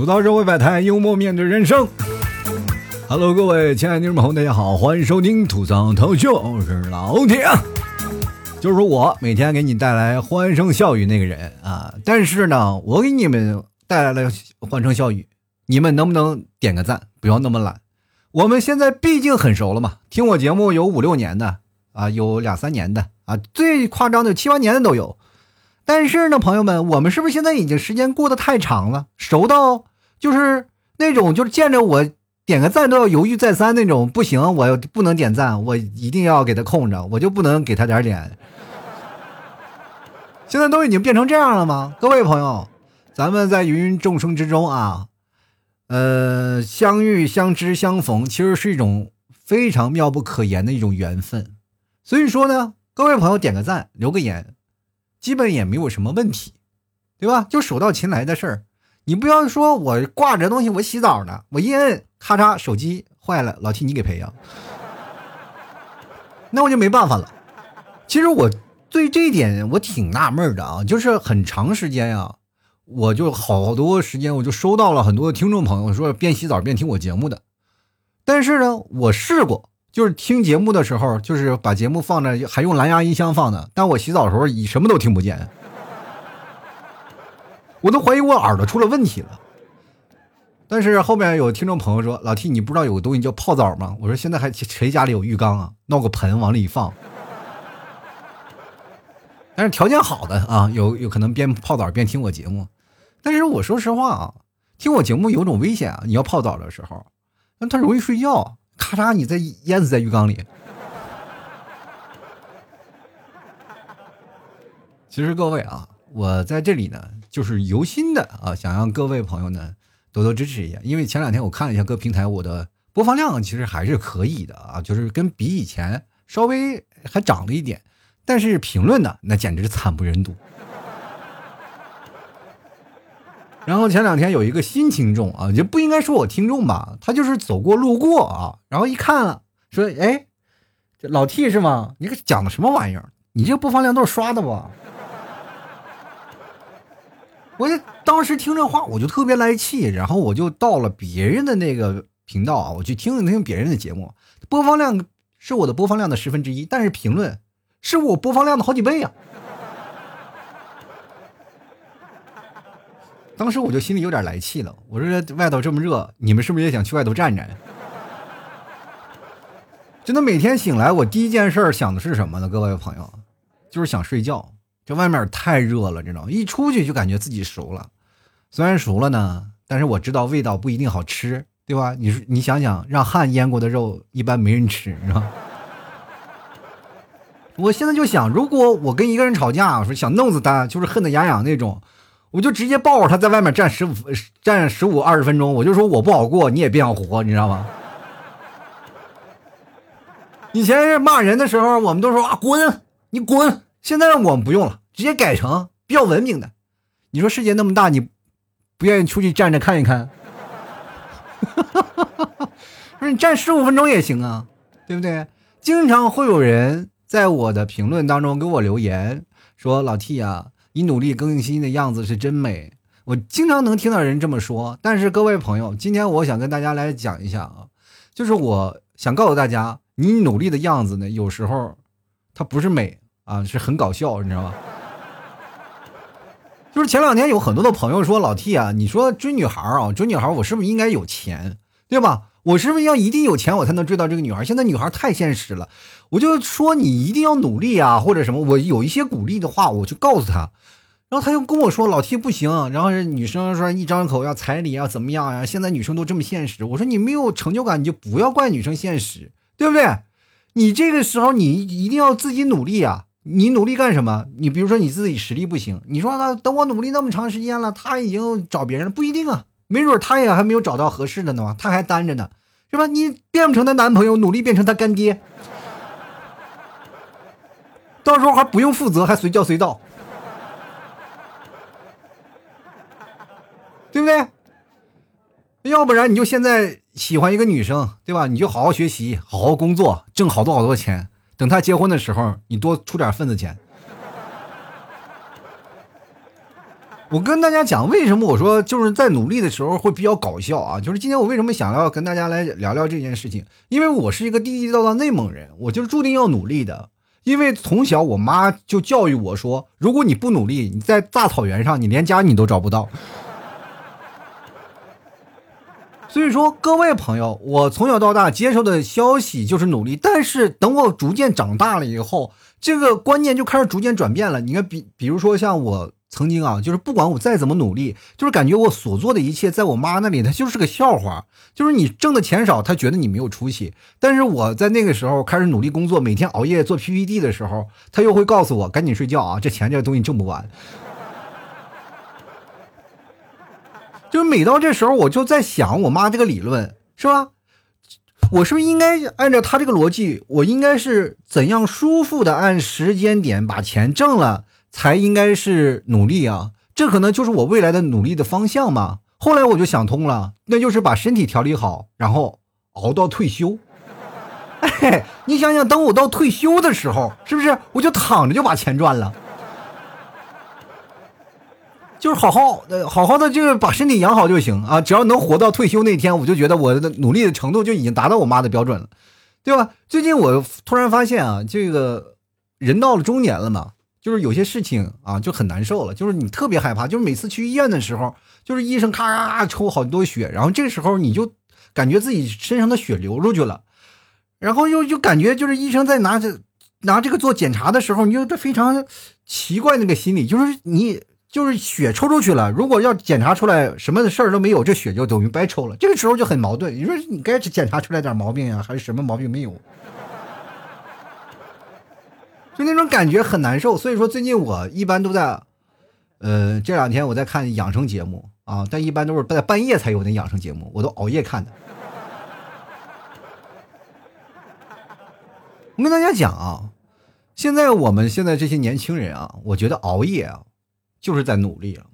吐槽社会百态，幽默面对人生。Hello，各位亲爱的听众朋友，大家好，欢迎收听吐槽头秀，我是老铁，就是我每天给你带来欢声笑语那个人啊。但是呢，我给你们带来了欢声笑语，你们能不能点个赞？不要那么懒。我们现在毕竟很熟了嘛，听我节目有五六年的啊，有两三年的啊，最夸张的七八年的都有。但是呢，朋友们，我们是不是现在已经时间过得太长了，熟到就是那种就是见着我点个赞都要犹豫再三那种？不行，我不能点赞，我一定要给他空着，我就不能给他点点。现在都已经变成这样了吗？各位朋友，咱们在芸芸众生之中啊。呃，相遇、相知、相逢，其实是一种非常妙不可言的一种缘分。所以说呢，各位朋友点个赞，留个言，基本也没有什么问题，对吧？就手到擒来的事儿。你不要说我挂着东西，我洗澡呢，我一摁，咔嚓，手机坏了，老替你给赔呀？那我就没办法了。其实我对这一点我挺纳闷的啊，就是很长时间呀。我就好多时间，我就收到了很多听众朋友说边洗澡边听我节目的，但是呢，我试过，就是听节目的时候，就是把节目放着，还用蓝牙音箱放的，但我洗澡的时候，你什么都听不见，我都怀疑我耳朵出了问题了。但是后面有听众朋友说：“老 T，你不知道有个东西叫泡澡吗？”我说：“现在还谁家里有浴缸啊？闹个盆往里一放。”但是条件好的啊，有有可能边泡澡边听我节目。但是我说实话啊，听我节目有种危险啊！你要泡澡的时候，那他容易睡觉，咔嚓，你再淹死在浴缸里。其实各位啊，我在这里呢，就是由心的啊，想让各位朋友呢多多支持一下，因为前两天我看了一下各平台，我的播放量其实还是可以的啊，就是跟比以前稍微还涨了一点，但是评论呢，那简直是惨不忍睹。然后前两天有一个新听众啊，就不应该说我听众吧，他就是走过路过啊，然后一看，说：“哎，这老 T 是吗？你这讲的什么玩意儿？你这播放量都是刷的吧？”我就当时听这话，我就特别来气，然后我就到了别人的那个频道啊，我去听了听别人的节目，播放量是我的播放量的十分之一，但是评论是我播放量的好几倍呀。当时我就心里有点来气了，我说外头这么热，你们是不是也想去外头站站？真的每天醒来，我第一件事想的是什么呢？各位朋友，就是想睡觉。这外面太热了，知道吗？一出去就感觉自己熟了，虽然熟了呢，但是我知道味道不一定好吃，对吧？你你想想，让汗腌过的肉一般没人吃，是吧？我现在就想，如果我跟一个人吵架，说想弄死他，就是恨得牙痒那种。我就直接抱着他在外面站十五站十五二十分钟，我就说我不好过，你也别想活，你知道吗？以前骂人的时候，我们都说啊滚，你滚。现在我们不用了，直接改成比较文明的。你说世界那么大，你不愿意出去站着看一看？说你站十五分钟也行啊，对不对？经常会有人在我的评论当中给我留言说老 T 啊。你努力更新的样子是真美，我经常能听到人这么说。但是各位朋友，今天我想跟大家来讲一下啊，就是我想告诉大家，你努力的样子呢，有时候它不是美啊，是很搞笑，你知道吗？就是前两天有很多的朋友说老 T 啊，你说追女孩啊，追女孩我是不是应该有钱，对吧？我是不是要一定有钱我才能追到这个女孩？现在女孩太现实了，我就说你一定要努力啊，或者什么，我有一些鼓励的话，我就告诉她，然后她又跟我说老 T 不行，然后女生说一张口要彩礼啊怎么样呀？现在女生都这么现实，我说你没有成就感，你就不要怪女生现实，对不对？你这个时候你一定要自己努力啊！你努力干什么？你比如说你自己实力不行，你说那等我努力那么长时间了，他已经找别人了，不一定啊。没准他也还没有找到合适的呢，他还单着呢，是吧？你变不成他男朋友，努力变成他干爹，到时候还不用负责，还随叫随到，对不对？要不然你就现在喜欢一个女生，对吧？你就好好学习，好好工作，挣好多好多钱，等他结婚的时候，你多出点份子钱。我跟大家讲，为什么我说就是在努力的时候会比较搞笑啊？就是今天我为什么想要跟大家来聊聊这件事情？因为我是一个地地道道内蒙人，我就是注定要努力的。因为从小我妈就教育我说，如果你不努力，你在大草原上，你连家你都找不到。所以说，各位朋友，我从小到大接受的消息就是努力，但是等我逐渐长大了以后，这个观念就开始逐渐转变了。你看，比比如说像我。曾经啊，就是不管我再怎么努力，就是感觉我所做的一切，在我妈那里，她就是个笑话。就是你挣的钱少，她觉得你没有出息。但是我在那个时候开始努力工作，每天熬夜做 PPT 的时候，她又会告诉我赶紧睡觉啊，这钱这个东西挣不完。就是每到这时候，我就在想我妈这个理论，是吧？我是不是应该按照她这个逻辑，我应该是怎样舒服的按时间点把钱挣了？才应该是努力啊，这可能就是我未来的努力的方向嘛。后来我就想通了，那就是把身体调理好，然后熬到退休。哎，你想想，等我到退休的时候，是不是我就躺着就把钱赚了？就是好好的、好好的，就是把身体养好就行啊。只要能活到退休那天，我就觉得我的努力的程度就已经达到我妈的标准了，对吧？最近我突然发现啊，这个人到了中年了嘛。就是有些事情啊，就很难受了。就是你特别害怕，就是每次去医院的时候，就是医生咔咔咔抽好多血，然后这个时候你就感觉自己身上的血流出去了，然后又就感觉就是医生在拿着拿这个做检查的时候，你就非常奇怪那个心理，就是你就是血抽出去了，如果要检查出来什么事儿都没有，这血就等于白抽了。这个时候就很矛盾，你说你该检查出来点毛病呀，还是什么毛病没有？就那种感觉很难受，所以说最近我一般都在，呃，这两天我在看养生节目啊，但一般都是在半夜才有那养生节目，我都熬夜看的。我跟大家讲啊，现在我们现在这些年轻人啊，我觉得熬夜啊，就是在努力了，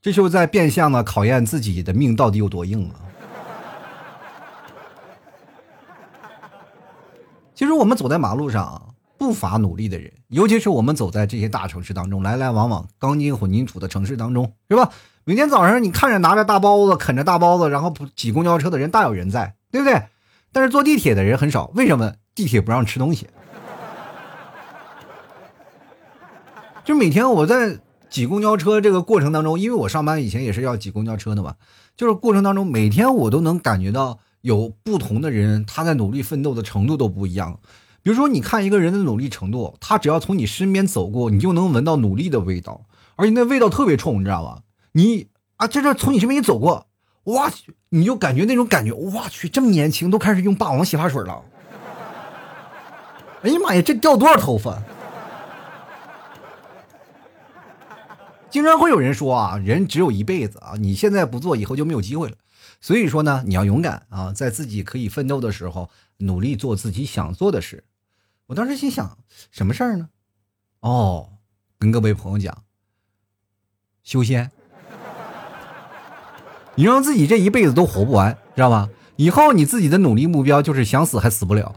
这就是在变相的考验自己的命到底有多硬啊。其实我们走在马路上。不乏努力的人，尤其是我们走在这些大城市当中，来来往往钢筋混凝土的城市当中，是吧？每天早上你看着拿着大包子啃着大包子，然后挤公交车的人大有人在，对不对？但是坐地铁的人很少，为什么？地铁不让吃东西。就每天我在挤公交车这个过程当中，因为我上班以前也是要挤公交车的嘛，就是过程当中每天我都能感觉到有不同的人，他在努力奋斗的程度都不一样。比如说，你看一个人的努力程度，他只要从你身边走过，你就能闻到努力的味道，而且那味道特别冲，你知道吗？你啊，在这从你身边一走过，哇，你就感觉那种感觉，哇去，这么年轻都开始用霸王洗发水了。哎呀妈呀，这掉多少头发？经常会有人说啊，人只有一辈子啊，你现在不做，以后就没有机会了。所以说呢，你要勇敢啊，在自己可以奋斗的时候，努力做自己想做的事。我当时心想，什么事儿呢？哦，跟各位朋友讲，修仙。你让自己这一辈子都活不完，知道吧？以后你自己的努力目标就是想死还死不了。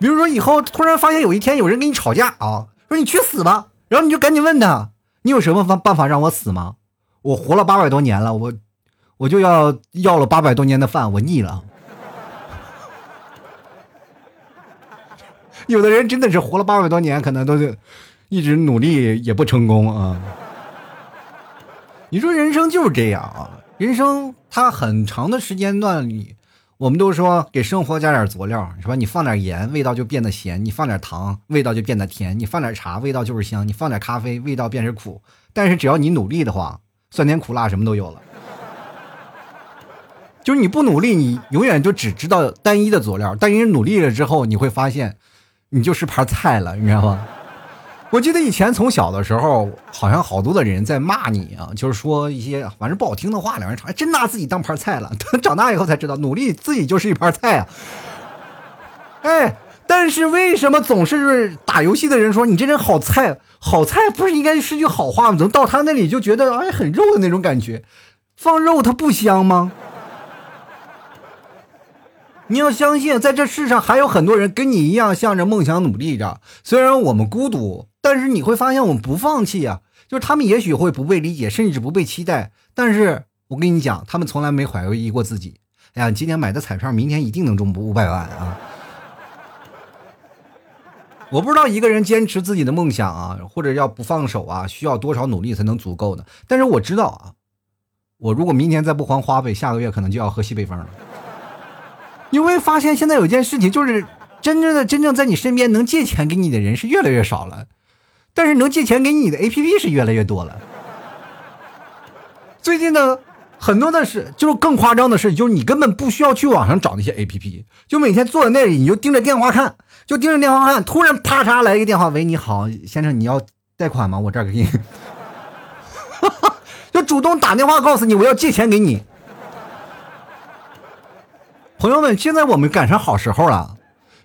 比如说，以后突然发现有一天有人跟你吵架啊，说你去死吧，然后你就赶紧问他，你有什么方办法让我死吗？我活了八百多年了，我我就要要了八百多年的饭，我腻了。有的人真的是活了八百多年，可能都是一直努力也不成功啊。你说人生就是这样啊，人生它很长的时间段里，我们都说给生活加点佐料，是吧？你放点盐，味道就变得咸；你放点糖，味道就变得甜；你放点茶，味道就是香；你放点咖啡，味道便是苦。但是只要你努力的话，酸甜苦辣什么都有了。就是你不努力，你永远就只知道单一的佐料；但你努力了之后，你会发现。你就是盘菜了，你知道吗？我记得以前从小的时候，好像好多的人在骂你啊，就是说一些反正不好听的话，两人吵，真拿自己当盘菜了。等 长大以后才知道，努力自己就是一盘菜啊。哎，但是为什么总是打游戏的人说你这人好菜？好菜不是应该是句好话吗？怎么到他那里就觉得哎很肉的那种感觉？放肉它不香吗？你要相信，在这世上还有很多人跟你一样向着梦想努力着。虽然我们孤独，但是你会发现，我们不放弃啊，就是他们也许会不被理解，甚至不被期待，但是我跟你讲，他们从来没怀疑过自己。哎呀，今天买的彩票，明天一定能中五百万啊！我不知道一个人坚持自己的梦想啊，或者要不放手啊，需要多少努力才能足够呢？但是我知道啊，我如果明天再不还花呗，下个月可能就要喝西北风了。你会发现，现在有件事情，就是真正的真正在你身边能借钱给你的人是越来越少了，但是能借钱给你的 A P P 是越来越多了。最近呢，很多的是，就是更夸张的是，就是你根本不需要去网上找那些 A P P，就每天坐在那里，你就盯着电话看。就盯着电话看，突然啪嚓来一个电话，喂，你好，先生，你要贷款吗？我这儿给你，就主动打电话告诉你我要借钱给你。朋友们，现在我们赶上好时候了，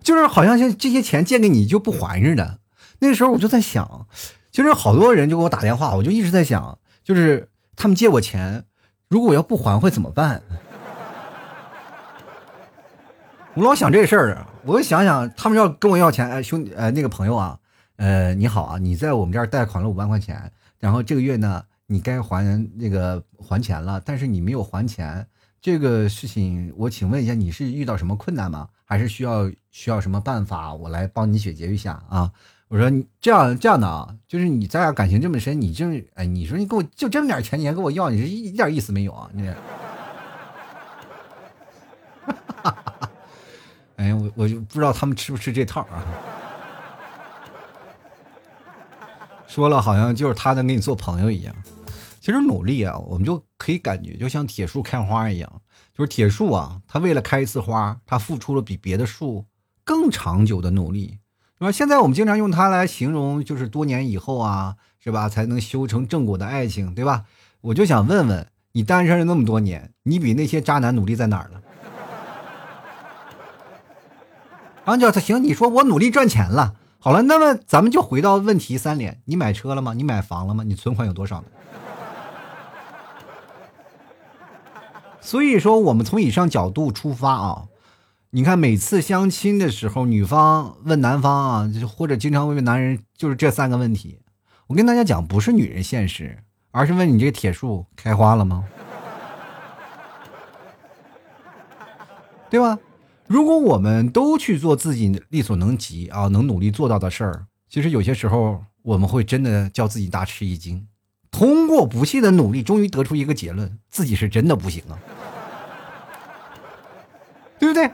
就是好像像这些钱借给你就不还似的。那个时候我就在想，其实好多人就给我打电话，我就一直在想，就是他们借我钱，如果我要不还会怎么办？我老想这事儿我就想想，他们要跟我要钱，哎，兄弟，呃，那个朋友啊，呃，你好啊，你在我们这儿贷款了五万块钱，然后这个月呢，你该还那个还钱了，但是你没有还钱，这个事情，我请问一下，你是遇到什么困难吗？还是需要需要什么办法，我来帮你解决一下啊？我说你这样这样的啊，就是你咱俩感情这么深，你就是哎，你说你给我就这么点钱，你还给我要，你是一点意思没有啊？你。哎，我我就不知道他们吃不吃这套啊。说了好像就是他能给你做朋友一样，其实努力啊，我们就可以感觉就像铁树开花一样，就是铁树啊，它为了开一次花，它付出了比别的树更长久的努力，那么？现在我们经常用它来形容，就是多年以后啊，是吧，才能修成正果的爱情，对吧？我就想问问你，单身了那么多年，你比那些渣男努力在哪儿了？然后叫他行，你说我努力赚钱了，好了，那么咱们就回到问题三连：你买车了吗？你买房了吗？你存款有多少呢？所以说，我们从以上角度出发啊，你看每次相亲的时候，女方问男方啊，或者经常会问男人，就是这三个问题。我跟大家讲，不是女人现实，而是问你这个铁树开花了吗？对吧？如果我们都去做自己力所能及啊，能努力做到的事儿，其实有些时候我们会真的叫自己大吃一惊。通过不懈的努力，终于得出一个结论：自己是真的不行啊，对不对？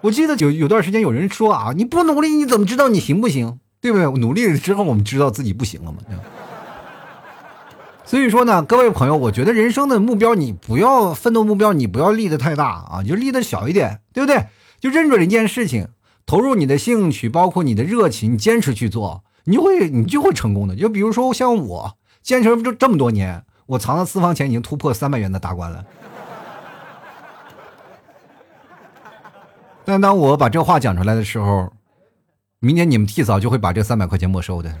我记得有有段时间有人说啊，你不努力你怎么知道你行不行？对不对？努力了之后，我们知道自己不行了嘛。所以说呢，各位朋友，我觉得人生的目标，你不要奋斗目标，你不要立的太大啊，就立的小一点，对不对？就认准一件事情，投入你的兴趣，包括你的热情，坚持去做，你就会你就会成功的。就比如说像我坚持这这么多年，我藏的私房钱已经突破三百元的大关了。但当我把这话讲出来的时候，明年你们替嫂就会把这三百块钱没收的。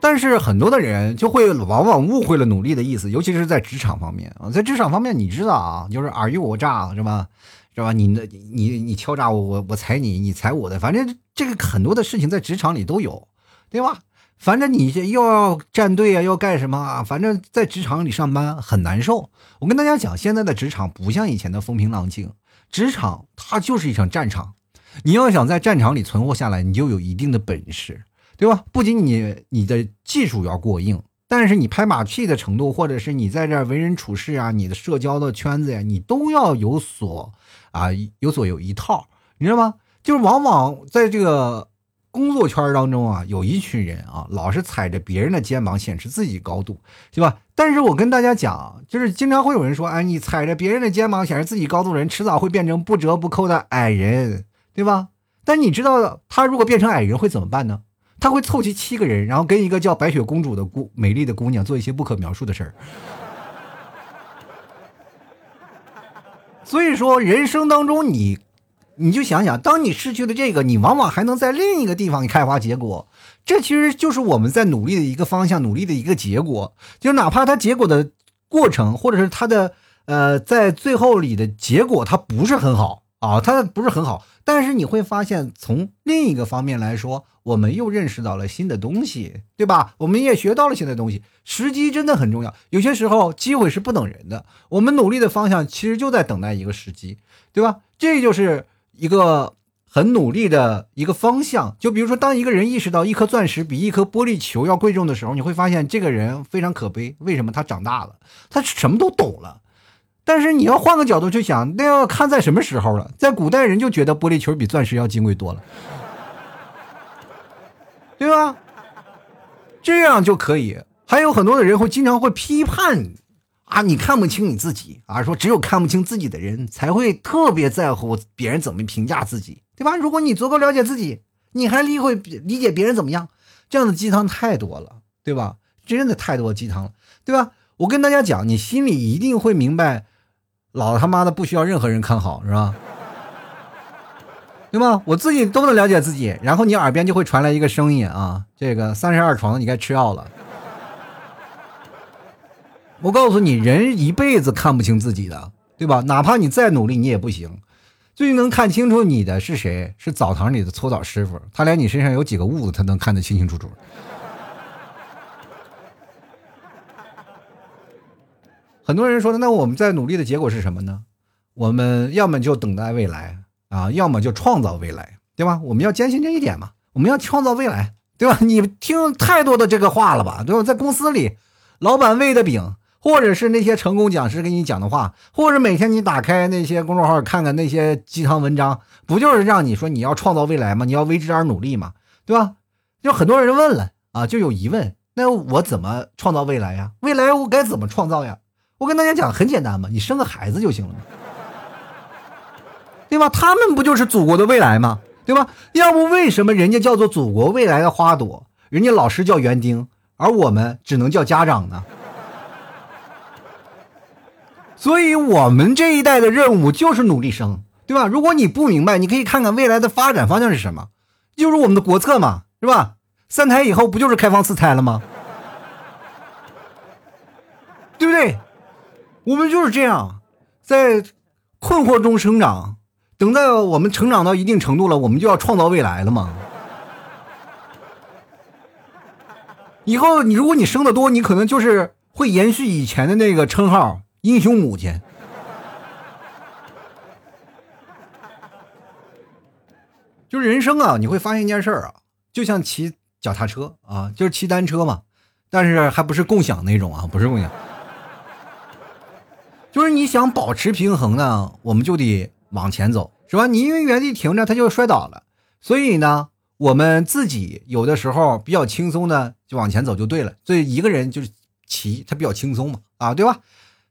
但是很多的人就会往往误会了努力的意思，尤其是在职场方面啊，在职场方面，你知道啊，就是尔虞我诈是吧？是吧？你那你你敲诈我，我我踩你，你踩我的，反正这个很多的事情在职场里都有，对吧？反正你又要站队啊，要干什么啊？反正在职场里上班很难受。我跟大家讲，现在的职场不像以前的风平浪静，职场它就是一场战场，你要想在战场里存活下来，你就有一定的本事。对吧？不仅你你的技术要过硬，但是你拍马屁的程度，或者是你在这为人处事啊，你的社交的圈子呀，你都要有所啊有所有一套，你知道吗？就是往往在这个工作圈当中啊，有一群人啊，老是踩着别人的肩膀显示自己高度，对吧？但是我跟大家讲，就是经常会有人说，哎，你踩着别人的肩膀显示自己高度的人，迟早会变成不折不扣的矮人，对吧？但你知道他如果变成矮人会怎么办呢？他会凑齐七个人，然后跟一个叫白雪公主的姑美丽的姑娘做一些不可描述的事儿。所以说，人生当中你，你就想想，当你失去了这个，你往往还能在另一个地方开花结果。这其实就是我们在努力的一个方向，努力的一个结果。就哪怕它结果的过程，或者是它的呃，在最后里的结果，它不是很好，啊，它不是很好。但是你会发现，从另一个方面来说，我们又认识到了新的东西，对吧？我们也学到了新的东西。时机真的很重要，有些时候机会是不等人的。我们努力的方向其实就在等待一个时机，对吧？这就是一个很努力的一个方向。就比如说，当一个人意识到一颗钻石比一颗玻璃球要贵重的时候，你会发现这个人非常可悲。为什么？他长大了，他什么都懂了。但是你要换个角度去想，那要看在什么时候了。在古代人就觉得玻璃球比钻石要金贵多了，对吧？这样就可以。还有很多的人会经常会批判你啊，你看不清你自己啊，说只有看不清自己的人才会特别在乎别人怎么评价自己，对吧？如果你足够了解自己，你还理会理解别人怎么样？这样的鸡汤太多了，对吧？真的太多鸡汤了，对吧？我跟大家讲，你心里一定会明白。老他妈的不需要任何人看好，是吧？对吧？我自己都能了解自己，然后你耳边就会传来一个声音啊，这个三十二床，你该吃药了。我告诉你，人一辈子看不清自己的，对吧？哪怕你再努力，你也不行。最能看清楚你的是谁？是澡堂里的搓澡师傅，他连你身上有几个痦子，他能看得清清楚楚。很多人说的，那我们在努力的结果是什么呢？我们要么就等待未来啊，要么就创造未来，对吧？我们要坚信这一点嘛，我们要创造未来，对吧？你听太多的这个话了吧，对吧？在公司里，老板喂的饼，或者是那些成功讲师给你讲的话，或者每天你打开那些公众号看看那些鸡汤文章，不就是让你说你要创造未来吗？你要为之而努力嘛，对吧？就很多人问了啊，就有疑问，那我怎么创造未来呀？未来我该怎么创造呀？我跟大家讲，很简单嘛，你生个孩子就行了嘛，对吧？他们不就是祖国的未来吗？对吧？要不为什么人家叫做祖国未来的花朵，人家老师叫园丁，而我们只能叫家长呢？所以，我们这一代的任务就是努力生，对吧？如果你不明白，你可以看看未来的发展方向是什么，就是我们的国策嘛，是吧？三胎以后不就是开放四胎了吗？对不对？我们就是这样，在困惑中生长，等待我们成长到一定程度了，我们就要创造未来了嘛。以后你如果你生的多，你可能就是会延续以前的那个称号——英雄母亲。就是人生啊，你会发现一件事儿啊，就像骑脚踏车啊，就是骑单车嘛，但是还不是共享那种啊，不是共享。就是你想保持平衡呢，我们就得往前走，是吧？你因为原地停着，它就摔倒了。所以呢，我们自己有的时候比较轻松的就往前走就对了。所以一个人就是骑，他比较轻松嘛，啊，对吧？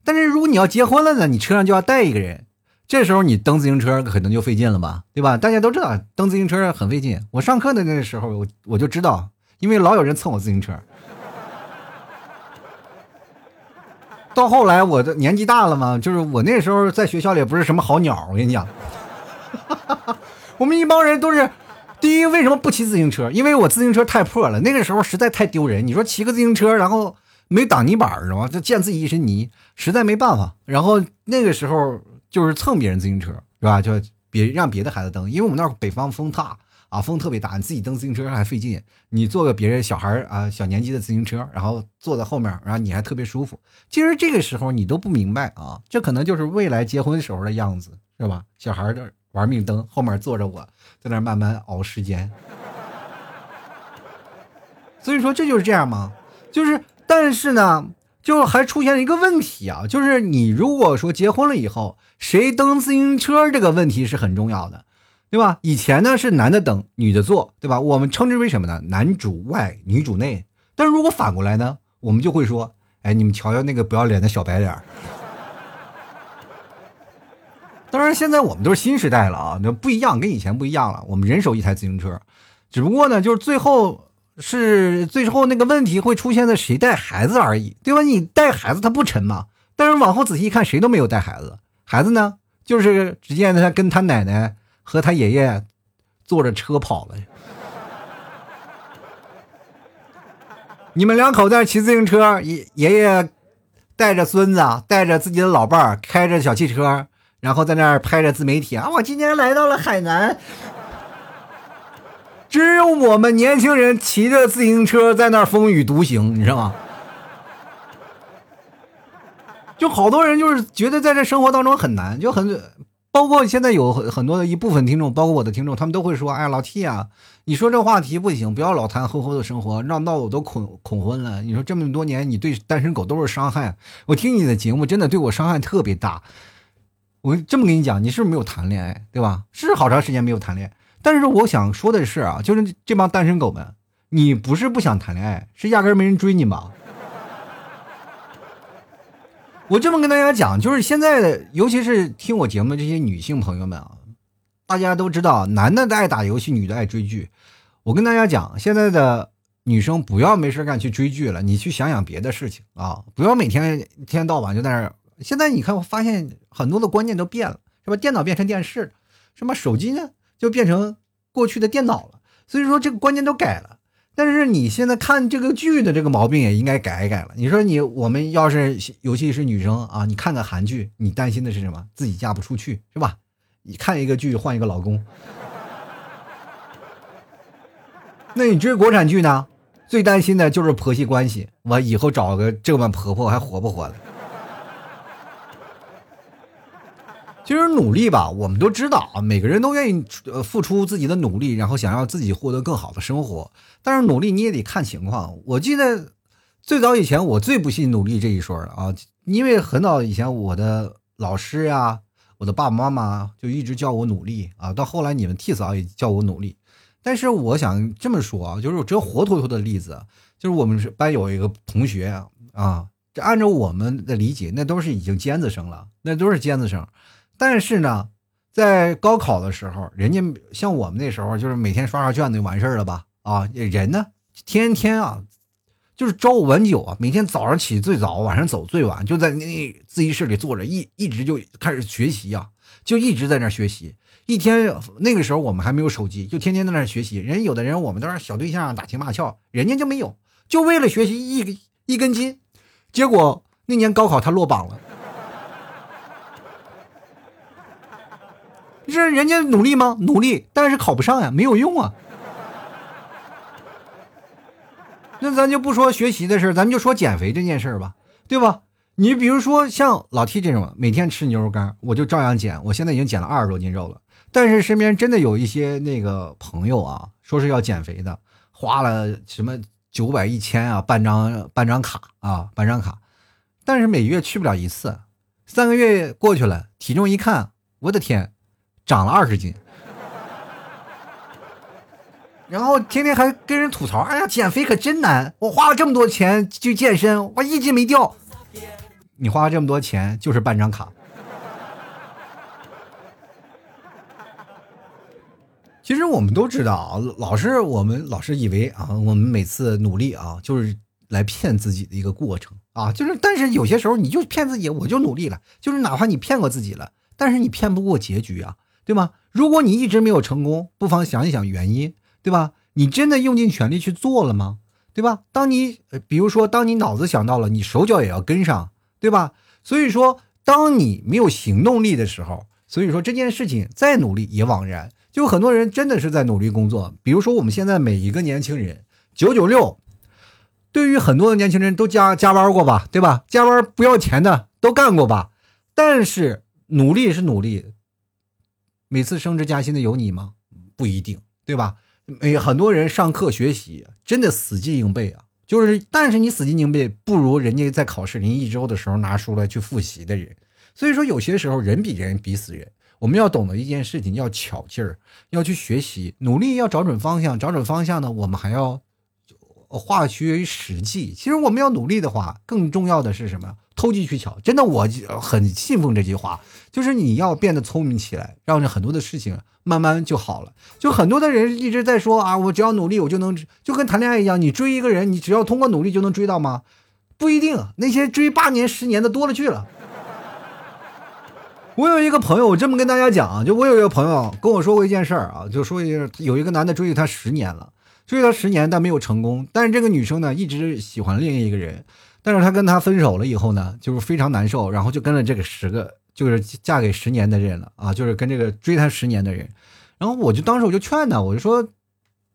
但是如果你要结婚了呢，你车上就要带一个人，这时候你蹬自行车可能就费劲了吧，对吧？大家都知道蹬自行车很费劲。我上课的那时候，我我就知道，因为老有人蹭我自行车。到后来，我的年纪大了嘛，就是我那时候在学校里也不是什么好鸟。我跟你讲，我们一帮人都是，第一为什么不骑自行车？因为我自行车太破了，那个时候实在太丢人。你说骑个自行车，然后没挡泥板，知道吗？就溅自己一身泥，实在没办法。然后那个时候就是蹭别人自行车，是吧？就别让别的孩子蹬，因为我们那北方风大。啊，风特别大，你自己蹬自行车还费劲。你坐个别人小孩啊小年纪的自行车，然后坐在后面，然后你还特别舒服。其实这个时候你都不明白啊，这可能就是未来结婚时候的样子，是吧？小孩的玩命蹬，后面坐着我在那慢慢熬时间。所以说这就是这样吗？就是，但是呢，就还出现了一个问题啊，就是你如果说结婚了以后，谁蹬自行车这个问题是很重要的。对吧？以前呢是男的等，女的坐，对吧？我们称之为什么呢？男主外，女主内。但是如果反过来呢，我们就会说，哎，你们瞧瞧那个不要脸的小白脸。当然，现在我们都是新时代了啊，那不一样，跟以前不一样了。我们人手一台自行车，只不过呢，就是最后是最后那个问题会出现在谁带孩子而已，对吧？你带孩子他不沉吗？但是往后仔细一看，谁都没有带孩子，孩子呢，就是只见他跟他奶奶。和他爷爷坐着车跑了。你们两口在骑自行车，爷爷爷带着孙子，带着自己的老伴儿，开着小汽车，然后在那儿拍着自媒体啊，我今天来到了海南。只有我们年轻人骑着自行车在那儿风雨独行，你知道吗？就好多人就是觉得在这生活当中很难，就很包括现在有很很多的一部分听众，包括我的听众，他们都会说：“哎，老 T 啊，你说这话题不行，不要老谈婚后的生活，让闹我都恐恐婚了。你说这么多年，你对单身狗都是伤害。我听你的节目，真的对我伤害特别大。我这么跟你讲，你是不是没有谈恋爱，对吧？是好长时间没有谈恋爱。但是我想说的是啊，就是这帮单身狗们，你不是不想谈恋爱，是压根没人追你吧？”我这么跟大家讲，就是现在的，尤其是听我节目的这些女性朋友们啊，大家都知道，男的爱打游戏，女的爱追剧。我跟大家讲，现在的女生不要没事干去追剧了，你去想想别的事情啊，不要每天一天到晚就在那儿。现在你看，我发现很多的观念都变了，是吧？电脑变成电视，什么手机呢，就变成过去的电脑了。所以说，这个观念都改了。但是你现在看这个剧的这个毛病也应该改一改了。你说你我们要是尤其是女生啊，你看个韩剧，你担心的是什么？自己嫁不出去是吧？你看一个剧换一个老公。那你追国产剧呢？最担心的就是婆媳关系，我以后找个这么婆婆还活不活了？其实努力吧，我们都知道啊，每个人都愿意呃付出自己的努力，然后想要自己获得更好的生活。但是努力你也得看情况。我记得最早以前我最不信努力这一说的啊，因为很早以前我的老师呀、我的爸爸妈妈就一直叫我努力啊。到后来你们替嫂也叫我努力。但是我想这么说啊，就是我这活脱脱的例子，就是我们班有一个同学啊，这按照我们的理解，那都是已经尖子生了，那都是尖子生。但是呢，在高考的时候，人家像我们那时候，就是每天刷刷卷子就完事儿了吧？啊，人呢，天天啊，就是朝五晚九啊，每天早上起最早，晚上走最晚，就在那自习室里坐着，一一直就开始学习呀，就一直在那学习。一天那个时候我们还没有手机，就天天在那学习。人有的人我们都是小对象打情骂俏，人家就没有，就为了学习一一根筋。结果那年高考他落榜了。是人家努力吗？努力，但是考不上呀，没有用啊。那咱就不说学习的事咱就说减肥这件事吧，对吧？你比如说像老 T 这种，每天吃牛肉干，我就照样减。我现在已经减了二十多斤肉了。但是身边真的有一些那个朋友啊，说是要减肥的，花了什么九百一千啊，办张办张卡啊，办张卡，但是每月去不了一次，三个月过去了，体重一看，我的天！长了二十斤，然后天天还跟人吐槽：“哎呀，减肥可真难！我花了这么多钱去健身，我一斤没掉。”你花了这么多钱就是办张卡。其实我们都知道啊，老是我们老是以为啊，我们每次努力啊，就是来骗自己的一个过程啊，就是，但是有些时候你就骗自己，我就努力了，就是哪怕你骗过自己了，但是你骗不过结局啊。对吗？如果你一直没有成功，不妨想一想原因，对吧？你真的用尽全力去做了吗？对吧？当你，比如说，当你脑子想到了，你手脚也要跟上，对吧？所以说，当你没有行动力的时候，所以说这件事情再努力也枉然。就很多人真的是在努力工作，比如说我们现在每一个年轻人，九九六，对于很多的年轻人都加加班过吧，对吧？加班不要钱的都干过吧？但是努力是努力。每次升职加薪的有你吗？不一定，对吧？每很多人上课学习真的死记硬背啊，就是，但是你死记硬背不如人家在考试临一周的时候拿书来去复习的人。所以说，有些时候人比人比死人。我们要懂得一件事情，要巧劲儿，要去学习，努力要找准方向。找准方向呢，我们还要化学实际。其实我们要努力的话，更重要的是什么？投机取巧，真的，我很信奉这句话，就是你要变得聪明起来，让很多的事情慢慢就好了。就很多的人一直在说啊，我只要努力，我就能，就跟谈恋爱一样，你追一个人，你只要通过努力就能追到吗？不一定，那些追八年、十年的多了去了。我有一个朋友，我这么跟大家讲啊，就我有一个朋友跟我说过一件事儿啊，就说一有一个男的追她十年了，追她十年但没有成功，但是这个女生呢一直喜欢另一个人。但是他跟他分手了以后呢，就是非常难受，然后就跟了这个十个就是嫁给十年的人了啊，就是跟这个追他十年的人。然后我就当时我就劝他，我就说，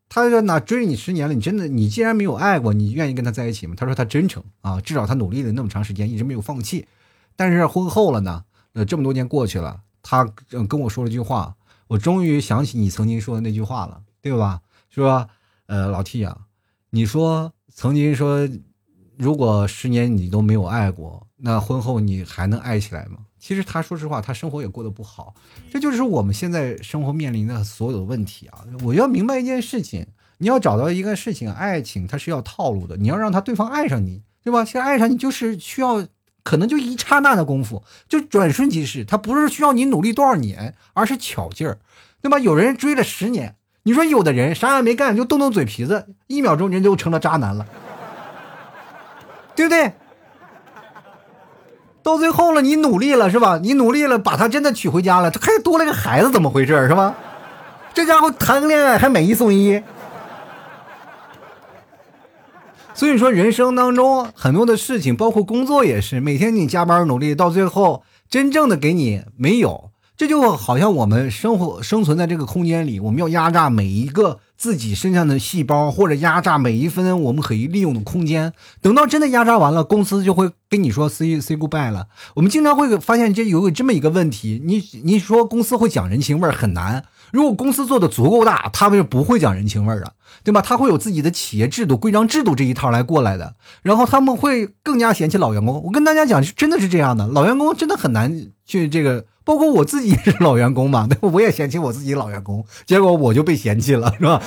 他说哪追你十年了？你真的你既然没有爱过，你愿意跟他在一起吗？他说他真诚啊，至少他努力了那么长时间，一直没有放弃。但是婚后了呢？呃，这么多年过去了，他跟我说了句话，我终于想起你曾经说的那句话了，对吧？说，呃，老 T 啊，你说曾经说，如果十年你都没有爱过，那婚后你还能爱起来吗？其实他说实话，他生活也过得不好，这就是我们现在生活面临的所有问题啊！我要明白一件事情，你要找到一个事情，爱情它是要套路的，你要让他对方爱上你，对吧？其实爱上你就是需要，可能就一刹那的功夫，就转瞬即逝，他不是需要你努力多少年，而是巧劲儿，对吧？有人追了十年，你说有的人啥也没干，就动动嘴皮子，一秒钟人就成了渣男了，对不对？到最后了，你努力了是吧？你努力了，把他真的娶回家了，他还多了个孩子，怎么回事是吧？这家伙谈个恋爱还买一送一。所以说，人生当中很多的事情，包括工作也是，每天你加班努力，到最后真正的给你没有，这就好像我们生活生存在这个空间里，我们要压榨每一个。自己身上的细胞，或者压榨每一分我们可以利用的空间，等到真的压榨完了，公司就会跟你说 “say say goodbye” 了。我们经常会发现这有这么一个问题，你你说公司会讲人情味很难。如果公司做的足够大，他们是不会讲人情味的，对吧？他会有自己的企业制度、规章制度这一套来过来的，然后他们会更加嫌弃老员工。我跟大家讲，真的是这样的，老员工真的很难去这个。包括我自己也是老员工嘛，那？我也嫌弃我自己老员工，结果我就被嫌弃了，是吧？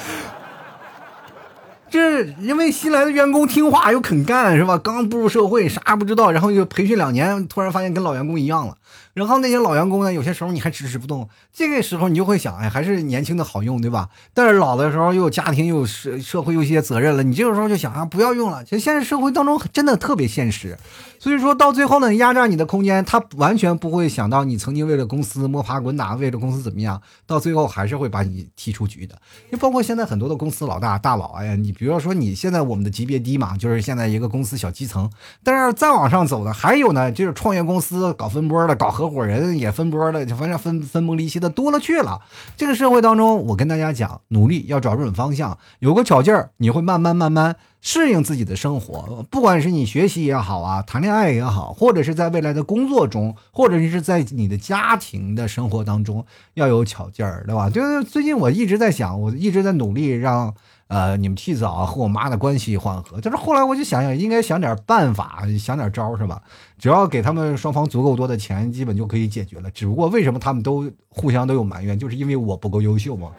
这因为新来的员工听话又肯干，是吧？刚步入社会，啥也不知道，然后又培训两年，突然发现跟老员工一样了。然后那些老员工呢，有些时候你还支持不动，这个时候你就会想，哎，还是年轻的好用，对吧？但是老的时候又有家庭，又有社社会，有些责任了，你这个时候就想啊，不要用了。其实现在社会当中真的特别现实。所以说到最后呢，压榨你的空间，他完全不会想到你曾经为了公司摸爬滚打，为了公司怎么样，到最后还是会把你踢出局的。就包括现在很多的公司老大大佬，哎呀，你比如说你现在我们的级别低嘛，就是现在一个公司小基层，但是再往上走的还有呢，就是创业公司搞分波的，搞合合伙人也分波了，就反正分分崩离析的多了去了。这个社会当中，我跟大家讲，努力要找准方向，有个巧劲儿，你会慢慢慢慢。适应自己的生活，不管是你学习也好啊，谈恋爱也好，或者是在未来的工作中，或者是在你的家庭的生活当中，要有巧劲儿，对吧？就是最近我一直在想，我一直在努力让呃你们提早和我妈的关系缓和。但是后来我就想想，应该想点办法，想点招，是吧？只要给他们双方足够多的钱，基本就可以解决了。只不过为什么他们都互相都有埋怨，就是因为我不够优秀嘛。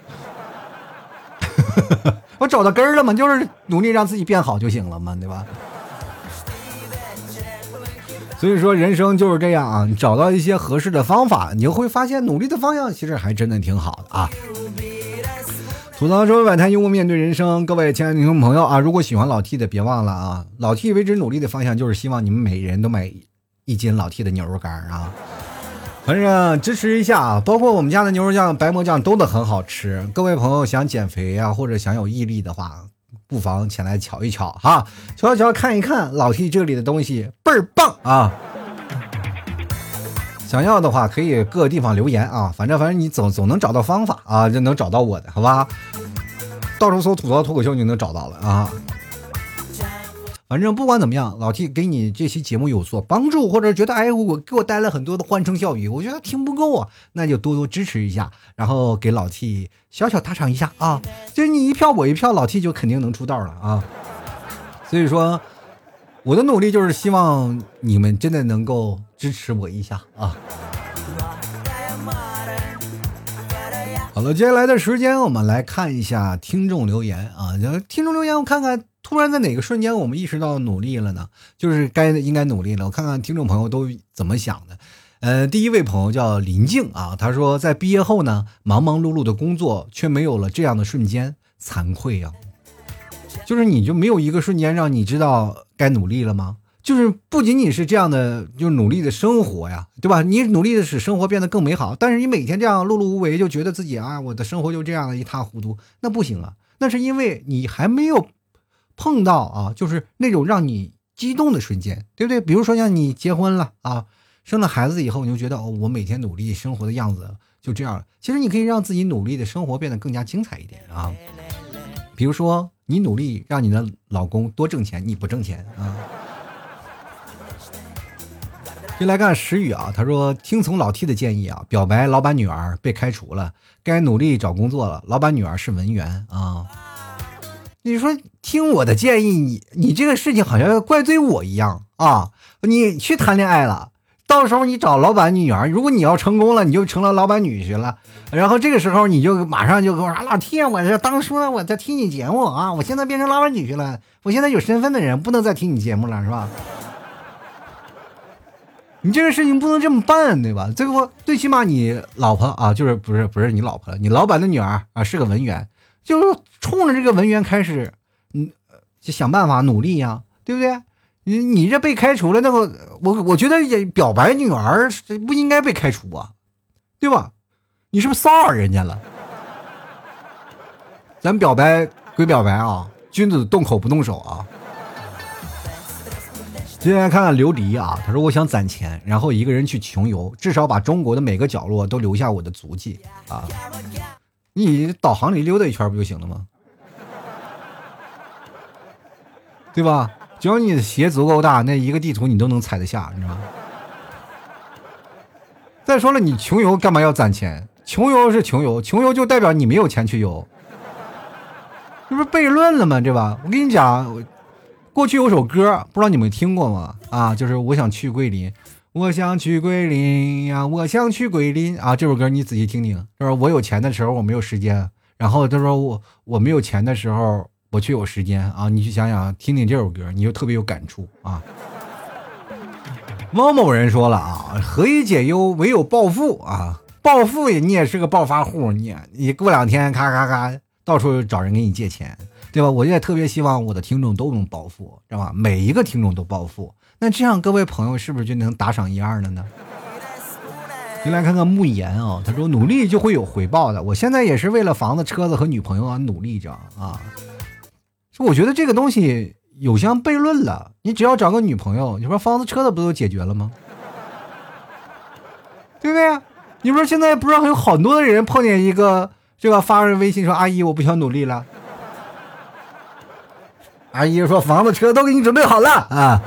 我找到根儿了嘛，就是努力让自己变好就行了嘛，对吧？所以说人生就是这样啊，找到一些合适的方法，你就会发现努力的方向其实还真的挺好的啊。吐槽说百态，幽默面对人生，各位亲爱的听众朋友啊，如果喜欢老 T 的，别忘了啊，老 T 为之努力的方向就是希望你们每人都买一斤老 T 的牛肉干啊。反正支持一下啊，包括我们家的牛肉酱、白馍酱都的很好吃。各位朋友想减肥啊，或者想有毅力的话，不妨前来瞧一瞧哈，瞧一瞧看一看老 T 这里的东西倍儿棒啊！想要的话可以各个地方留言啊，反正反正你总总能找到方法啊，就能找到我的好吧？到时候搜吐槽脱口秀就能找到了啊。反正不管怎么样，老 T 给你这期节目有所帮助，或者觉得哎我给我带来很多的欢声笑语，我觉得听不够啊，那就多多支持一下，然后给老 T 小小打赏一下啊，就是你一票我一票，老 T 就肯定能出道了啊。所以说，我的努力就是希望你们真的能够支持我一下啊。好了，接下来的时间我们来看一下听众留言啊，听众留言我看看。突然在哪个瞬间，我们意识到努力了呢？就是该应该努力了。我看看听众朋友都怎么想的。呃，第一位朋友叫林静啊，他说在毕业后呢，忙忙碌碌的工作却没有了这样的瞬间，惭愧呀。就是你就没有一个瞬间让你知道该努力了吗？就是不仅仅是这样的，就努力的生活呀，对吧？你努力的使生活变得更美好，但是你每天这样碌碌无为，就觉得自己啊，我的生活就这样的一塌糊涂，那不行啊。那是因为你还没有。碰到啊，就是那种让你激动的瞬间，对不对？比如说像你结婚了啊，生了孩子以后，你就觉得哦，我每天努力生活的样子就这样了。其实你可以让自己努力的生活变得更加精彩一点啊。比如说，你努力让你的老公多挣钱，你不挣钱啊。就来看石宇啊，他说听从老 T 的建议啊，表白老板女儿被开除了，该努力找工作了。老板女儿是文员啊。你说听我的建议，你你这个事情好像要怪罪我一样啊！你去谈恋爱了，到时候你找老板女儿，如果你要成功了，你就成了老板女婿了。然后这个时候你就马上就跟我说：“老天我这当初我在听你节目啊，我现在变成老板女婿了，我现在有身份的人不能再听你节目了，是吧？” 你这个事情不能这么办，对吧？最后最起码你老婆啊，就是不是不是你老婆，你老板的女儿啊，是个文员。就是冲着这个文员开始，嗯，就想办法努力呀，对不对？你你这被开除了，那个我我觉得也表白女儿不应该被开除啊，对吧？你是不是骚扰人家了？咱表白归表白啊，君子动口不动手啊。接下来看看刘迪啊，他说我想攒钱，然后一个人去穷游，至少把中国的每个角落都留下我的足迹啊。你导航里溜达一圈不就行了吗？对吧？只要你的鞋足够大，那一个地图你都能踩得下，你知道吗？再说了，你穷游干嘛要攒钱？穷游是穷游，穷游就代表你没有钱去游，这不是悖论了吗？对吧？我跟你讲，过去有首歌，不知道你们听过吗？啊，就是我想去桂林。我想去桂林呀，我想去桂林啊！这首歌你仔细听听，就是我有钱的时候我没有时间，然后他说我我没有钱的时候我却有时间啊！你去想想，听听这首歌，你就特别有感触啊。汪某人说了啊，何以解忧，唯有暴富啊！暴富也你也是个暴发户，你你过两天咔咔咔到处找人给你借钱，对吧？我也特别希望我的听众都能暴富，知道吧？每一个听众都暴富。那这样，各位朋友是不是就能打赏一二了呢？先来看看慕言啊，他说努力就会有回报的。我现在也是为了房子、车子和女朋友啊努力着啊。我觉得这个东西有相悖论了。你只要找个女朋友，你说房子、车子不都解决了吗？对不对？你说现在不是还有好多的人碰见一个这个发微信说：“阿姨，我不想努力了。”阿姨说：“房子、车都给你准备好了啊。”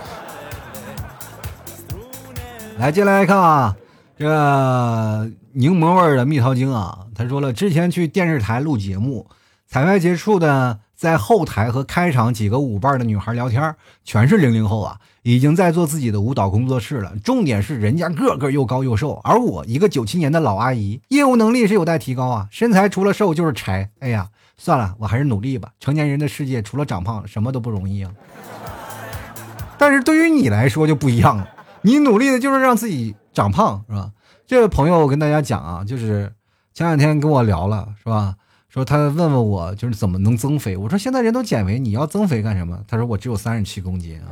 来，进来看啊，这柠檬味的蜜桃精啊，他说了，之前去电视台录节目，彩排结束的，在后台和开场几个舞伴的女孩聊天，全是零零后啊，已经在做自己的舞蹈工作室了。重点是人家个个又高又瘦，而我一个九七年的老阿姨，业务能力是有待提高啊，身材除了瘦就是柴。哎呀，算了，我还是努力吧。成年人的世界除了长胖，什么都不容易啊。但是对于你来说就不一样了。你努力的就是让自己长胖，是吧？这位朋友，我跟大家讲啊，就是前两天跟我聊了，是吧？说他问问我，就是怎么能增肥？我说现在人都减肥，你要增肥干什么？他说我只有三十七公斤啊。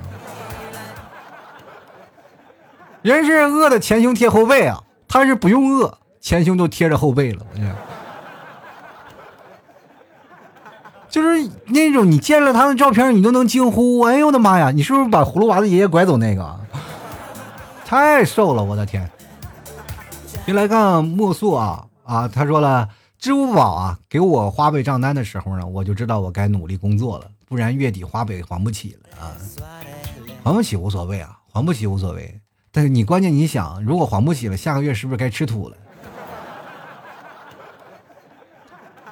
人是饿的前胸贴后背啊，他是不用饿，前胸都贴着后背了。就是那种你见了他的照片，你都能惊呼：“哎呦我的妈呀！你是不是把葫芦娃的爷爷拐走那个？”太瘦了，我的天！先来看莫素啊啊，他说了，支付宝啊给我花呗账单的时候呢，我就知道我该努力工作了，不然月底花呗还不起了啊！还不起无所谓啊，还不起无所谓，但是你关键你想，如果还不起了，下个月是不是该吃土了？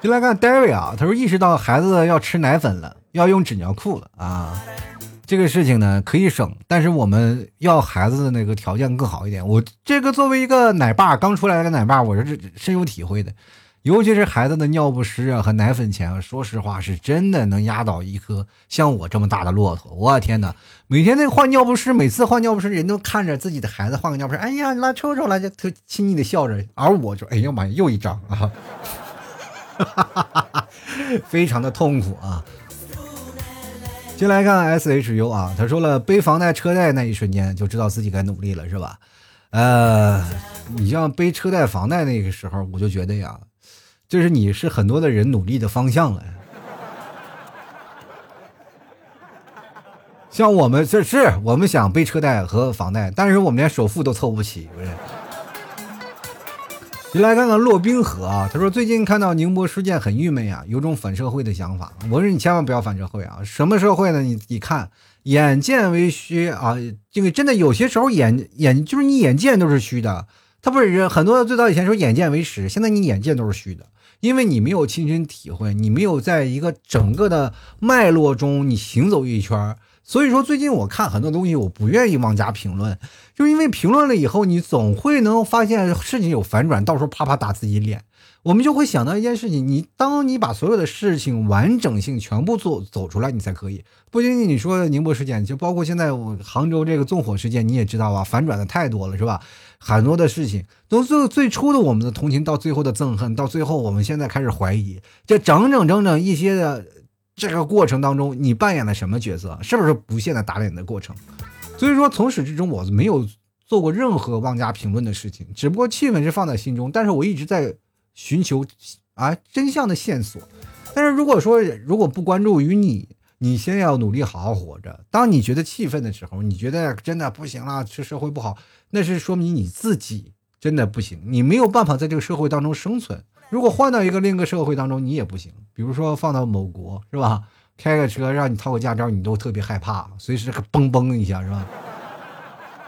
就来看 David 啊，他说意识到孩子要吃奶粉了，要用纸尿裤了啊。这个事情呢可以省，但是我们要孩子的那个条件更好一点。我这个作为一个奶爸，刚出来的奶爸，我是深有体会的。尤其是孩子的尿不湿啊和奶粉钱啊，说实话是真的能压倒一颗像我这么大的骆驼。我天哪，每天那换尿不湿，每次换尿不湿，人都看着自己的孩子换个尿不湿，哎呀，来抽抽了，就特亲昵的笑着，而我就哎呀妈呀，又一张啊，哈哈哈哈非常的痛苦啊。进来看 S H U 啊，他说了背房贷车贷那一瞬间就知道自己该努力了，是吧？呃，你像背车贷房贷那个时候，我就觉得呀，就是你是很多的人努力的方向了。像我们这是我们想背车贷和房贷，但是我们连首付都凑不起，不是？你来看看骆冰河啊，他说最近看到宁波事件很郁闷啊，有种反社会的想法。我说你千万不要反社会啊！什么社会呢？你你看，眼见为虚啊，这个真的有些时候眼眼就是你眼见都是虚的。他不是很多最早以前说眼见为实，现在你眼见都是虚的，因为你没有亲身体会，你没有在一个整个的脉络中你行走一圈。所以说，最近我看很多东西，我不愿意往加评论，就因为评论了以后，你总会能发现事情有反转，到时候啪啪打自己脸。我们就会想到一件事情：你当你把所有的事情完整性全部做走出来，你才可以。不仅仅你说宁波事件，就包括现在我杭州这个纵火事件，你也知道吧？反转的太多了，是吧？很多的事情从最最初的我们的同情，到最后的憎恨，到最后我们现在开始怀疑，这整整整整一些的。这个过程当中，你扮演了什么角色？是不是不懈的打脸的过程？所以说，从始至终我没有做过任何妄加评论的事情，只不过气氛是放在心中，但是我一直在寻求啊真相的线索。但是如果说如果不关注于你，你先要努力好好活着。当你觉得气愤的时候，你觉得真的不行了，这社会不好，那是说明你自己真的不行，你没有办法在这个社会当中生存。如果换到一个另一个社会当中，你也不行。比如说放到某国，是吧？开个车让你掏个驾照，你都特别害怕，随时嘣嘣一下，是吧？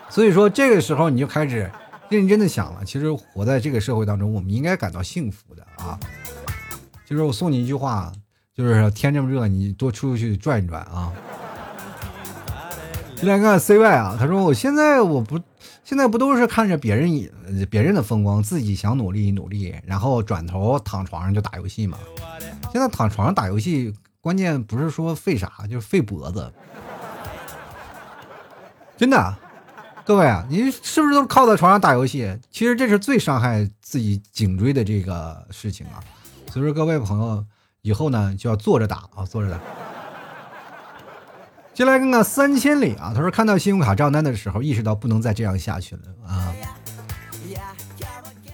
所以说这个时候你就开始认真的想了。其实活在这个社会当中，我们应该感到幸福的啊。就是我送你一句话，就是天这么热，你多出去转一转啊。来看 CY 啊，他说我现在我不。现在不都是看着别人别人的风光，自己想努力努力，然后转头躺床上就打游戏吗？现在躺床上打游戏，关键不是说费啥，就是费脖子。真的，各位啊，你是不是都靠在床上打游戏？其实这是最伤害自己颈椎的这个事情啊。所以说，各位朋友，以后呢就要坐着打啊，坐着打。进来看看三千里啊，他说看到信用卡账单的时候，意识到不能再这样下去了啊。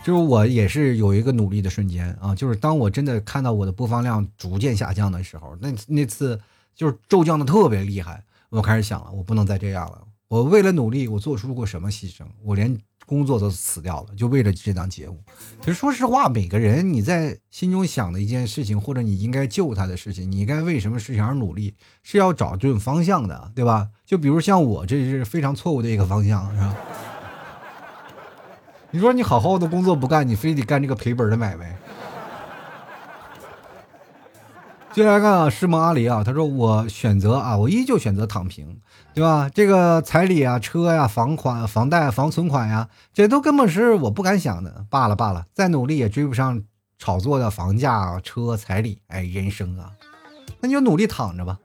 就是我也是有一个努力的瞬间啊，就是当我真的看到我的播放量逐渐下降的时候，那那次就是骤降的特别厉害，我开始想了，我不能再这样了。我为了努力，我做出过什么牺牲？我连。工作都辞掉了，就为了这档节目。其实说实话，每个人你在心中想的一件事情，或者你应该救他的事情，你应该为什么事情而努力，是要找这种方向的，对吧？就比如像我，这是非常错误的一个方向，是吧？你说你好好的工作不干，你非得干这个赔本的买卖。接下来看啊，师蒙阿里啊，他说我选择啊，我依旧选择躺平。对吧？这个彩礼啊、车呀、房款、房贷、房存款呀，这都根本是我不敢想的。罢了罢了，再努力也追不上炒作的房价、车、彩礼。哎，人生啊，那你就努力躺着吧，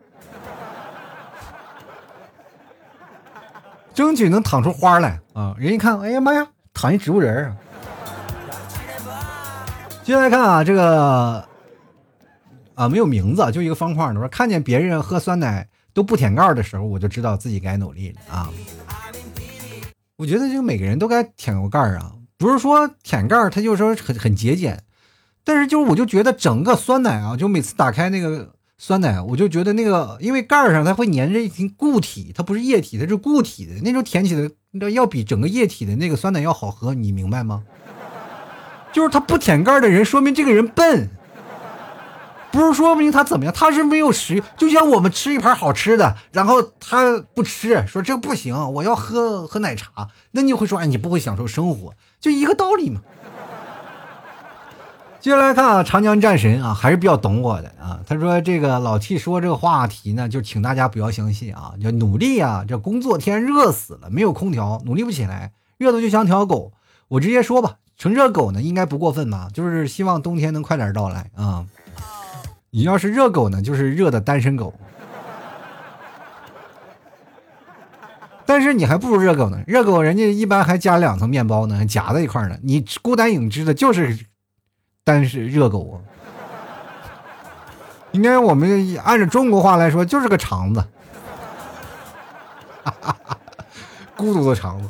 争取能躺出花来啊！人一看，哎呀妈呀，躺一植物人啊！接下来看啊，这个啊没有名字，就一个方块的，说看见别人喝酸奶。都不舔盖的时候，我就知道自己该努力了啊！我觉得就每个人都该舔个盖儿啊，不是说舔盖儿，他就说很很节俭，但是就是我就觉得整个酸奶啊，就每次打开那个酸奶，我就觉得那个因为盖儿上它会粘着一层固体，它不是液体，它是固体的，那种舔起来要比整个液体的那个酸奶要好喝，你明白吗？就是他不舔盖儿的人，说明这个人笨。不是说明他怎么样，他是没有食欲。就像我们吃一盘好吃的，然后他不吃，说这不行，我要喝喝奶茶，那你会说，哎，你不会享受生活，就一个道理嘛。接下来看啊，长江战神啊，还是比较懂我的啊。他说这个老 T 说这个话题呢，就请大家不要相信啊，就努力啊，这工作天热死了，没有空调，努力不起来，热的就像条狗。我直接说吧，成热狗呢，应该不过分吧？就是希望冬天能快点到来啊。你要是热狗呢，就是热的单身狗。但是你还不如热狗呢，热狗人家一般还加两层面包呢，夹在一块呢。你孤单影只的就是单是热狗啊。应该我们按照中国话来说，就是个肠子。孤独的肠子。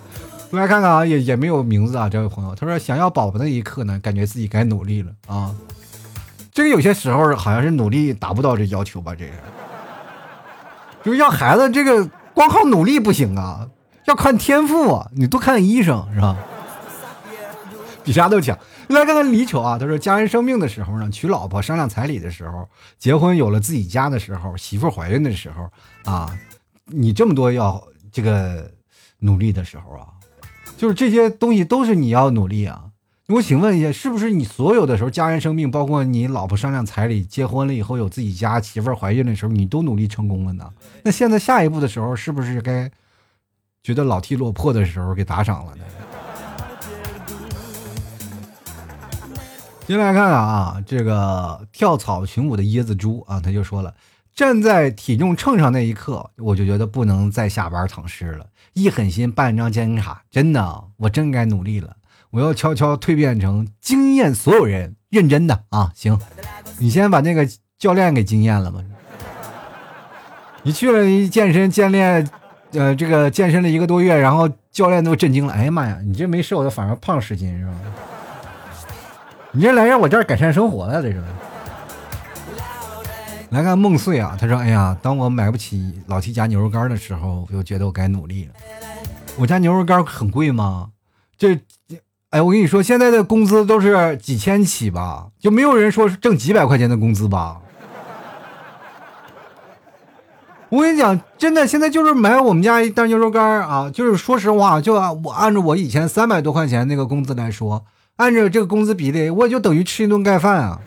来看看啊，也也没有名字啊，这位朋友，他说想要宝宝那一刻呢，感觉自己该努力了啊。这个有些时候好像是努力达不到这要求吧，这个就是要孩子这个光靠努力不行啊，要看天赋啊！你多看医生是吧？比啥都强。来看看李丑啊，他说家人生病的时候呢，娶老婆商量彩礼的时候，结婚有了自己家的时候，媳妇怀孕的时候啊，你这么多要这个努力的时候啊，就是这些东西都是你要努力啊。我请问一下，是不是你所有的时候家人生病，包括你老婆商量彩礼、结婚了以后有自己家媳妇怀孕的时候，你都努力成功了呢？那现在下一步的时候，是不是该觉得老 T 落魄的时候给打赏了呢？进来看看啊，这个跳草裙舞的椰子猪啊，他就说了，站在体重秤上那一刻，我就觉得不能再下班躺尸了，一狠心办张健身卡，真的，我真该努力了。我要悄悄蜕变成惊艳所有人，认真的啊！行，你先把那个教练给惊艳了吧？你去了健身，健练，呃，这个健身了一个多月，然后教练都震惊了。哎呀妈呀，你这没瘦，的反而胖十斤是吧？你这来让我这儿改善生活了，这是。来看梦碎啊，他说：“哎呀，当我买不起老七家牛肉干的时候，我就觉得我该努力了。我家牛肉干很贵吗？这。”哎，我跟你说，现在的工资都是几千起吧，就没有人说是挣几百块钱的工资吧。我跟你讲，真的，现在就是买我们家一袋牛肉干啊，就是说实话，就按我按照我以前三百多块钱那个工资来说，按照这个工资比例，我就等于吃一顿盖饭啊。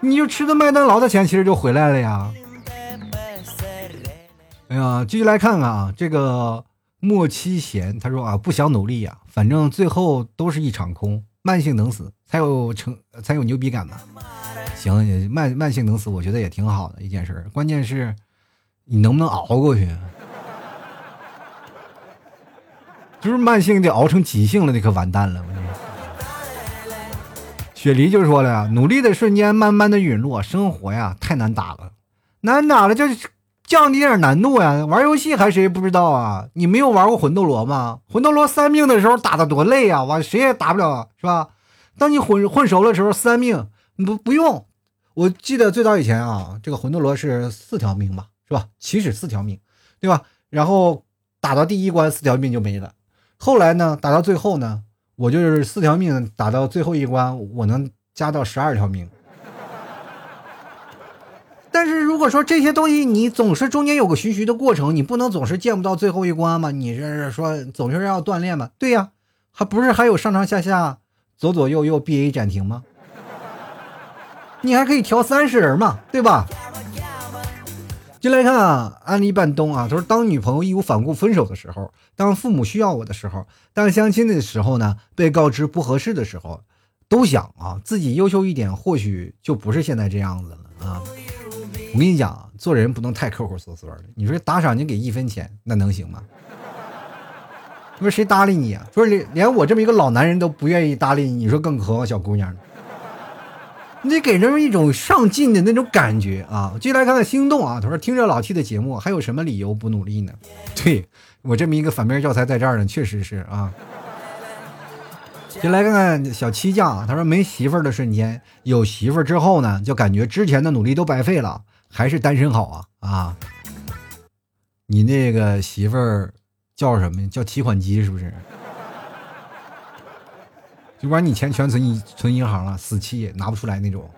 你就吃顿麦当劳的钱，其实就回来了呀。哎呀，继续来看看啊，这个。莫七贤他说啊，不想努力呀，反正最后都是一场空，慢性等死才有成才有牛逼感嘛。行，慢慢性等死，我觉得也挺好的一件事关键是，你能不能熬过去？就是慢性的熬成急性了，那可完蛋了。雪梨就说了呀，努力的瞬间慢慢的陨落，生活呀太难打了，难打了就。降低点难度呀！玩游戏还谁不知道啊？你没有玩过魂斗罗吗？魂斗罗三命的时候打的多累啊！完谁也打不了，是吧？当你混混熟了时候，三命不不用。我记得最早以前啊，这个魂斗罗是四条命吧，是吧？起始四条命，对吧？然后打到第一关四条命就没了。后来呢，打到最后呢，我就是四条命打到最后一关，我能加到十二条命。但是如果说这些东西你总是中间有个徐徐的过程，你不能总是见不到最后一关吗？你这是说总是要锻炼吗？对呀，还不是还有上上下下、左左右右、B A 暂停吗？你还可以调三十人嘛，对吧？进来看啊，安利半冬啊，他说当女朋友义无反顾分手的时候，当父母需要我的时候，当相亲的时候呢，被告知不合适的时候，都想啊自己优秀一点，或许就不是现在这样子了啊。我跟你讲，做人不能太抠抠搜搜的。你说打赏你给一分钱，那能行吗？他说谁搭理你啊？说连连我这么一个老男人都不愿意搭理你，你说更何况小姑娘呢？你得给人一种上进的那种感觉啊！继续来看看心动啊，他说听着老 T 的节目，还有什么理由不努力呢？对我这么一个反面教材在这儿呢，确实是啊。就来看看小七酱，啊他说没媳妇儿的瞬间，有媳妇儿之后呢，就感觉之前的努力都白费了。还是单身好啊啊！你那个媳妇儿叫什么？叫提款机是不是？就把你钱全存存银行了，死期拿不出来那种。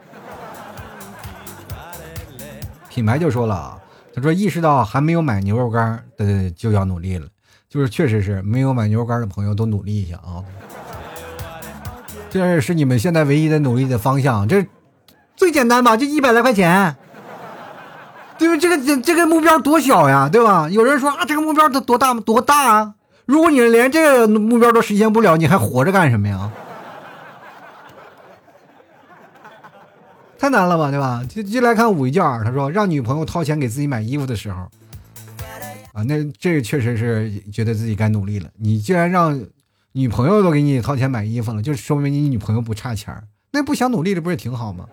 品牌就说了啊，他说意识到还没有买牛肉干的就要努力了，就是确实是没有买牛肉干的朋友都努力一下啊。这是你们现在唯一的努力的方向，这最简单吧？就一百来块钱。对吧？这个这这个目标多小呀，对吧？有人说啊，这个目标多多大多大啊？如果你连这个目标都实现不了，你还活着干什么呀？太难了吧，对吧？就就来看五一件他说让女朋友掏钱给自己买衣服的时候，啊，那这确实是觉得自己该努力了。你既然让女朋友都给你掏钱买衣服了，就说明你女朋友不差钱那不想努力的不是挺好吗？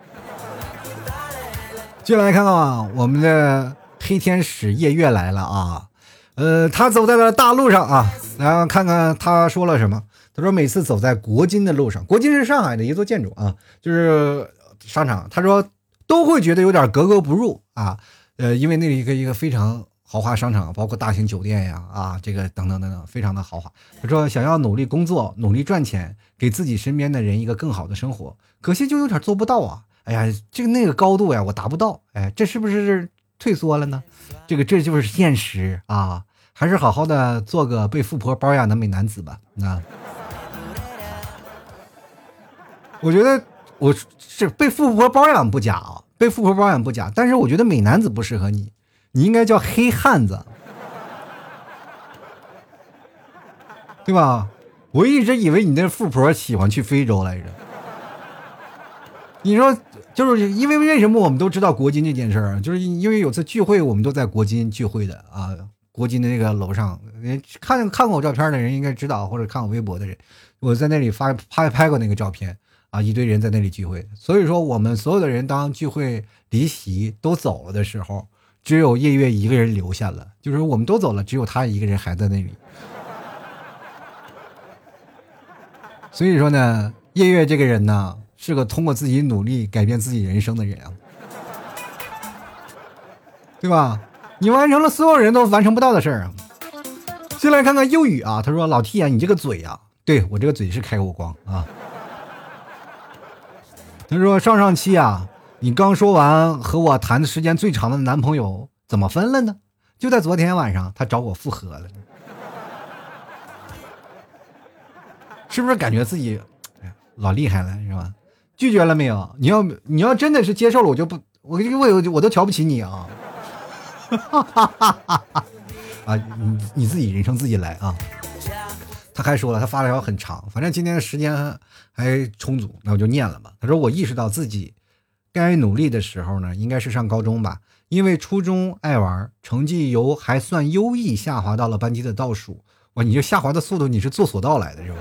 接下来看啊，我们的黑天使夜月来了啊，呃，他走在了大路上啊，然后看看他说了什么。他说每次走在国金的路上，国金是上海的一座建筑啊，就是商场。他说都会觉得有点格格不入啊，呃，因为那里一个一个非常豪华商场，包括大型酒店呀，啊，这个等等等等，非常的豪华。他说想要努力工作，努力赚钱，给自己身边的人一个更好的生活，可惜就有点做不到啊。哎呀，这个那个高度呀，我达不到。哎，这是不是退缩了呢？这个这就是现实啊，还是好好的做个被富婆包养的美男子吧。那我觉得我是被富婆包养不假啊，被富婆包养不假，但是我觉得美男子不适合你，你应该叫黑汉子，对吧？我一直以为你那富婆喜欢去非洲来着，你说。就是因为为什么我们都知道国金这件事儿，就是因为有次聚会，我们都在国金聚会的啊。国金的那个楼上，看看过我照片的人应该知道，或者看我微博的人，我在那里发拍拍过那个照片啊，一堆人在那里聚会。所以说，我们所有的人当聚会离席都走了的时候，只有夜月一个人留下了，就是我们都走了，只有他一个人还在那里。所以说呢，夜月这个人呢。是个通过自己努力改变自己人生的人啊，对吧？你完成了所有人都完成不到的事儿啊！先来看看忧语啊，他说：“老 T 啊，你这个嘴呀，对我这个嘴是开过光啊。”他说：“上上期啊，你刚说完和我谈的时间最长的男朋友怎么分了呢？就在昨天晚上，他找我复合了，是不是感觉自己哎老厉害了，是吧？”拒绝了没有？你要你要真的是接受了，我就不，我我我我都瞧不起你啊！啊，你你自己人生自己来啊！他还说了，他发了条很长，反正今天时间还充足，那我就念了吧。他说：“我意识到自己该努力的时候呢，应该是上高中吧，因为初中爱玩，成绩由还算优异下滑到了班级的倒数。哇，你这下滑的速度，你是坐索道来的是吧？”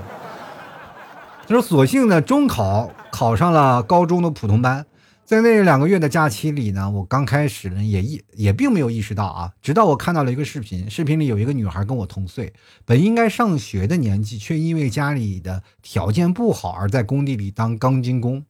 他说：“所幸呢，中考考上了高中的普通班，在那两个月的假期里呢，我刚开始呢也意也并没有意识到啊，直到我看到了一个视频，视频里有一个女孩跟我同岁，本应该上学的年纪，却因为家里的条件不好而在工地里当钢筋工，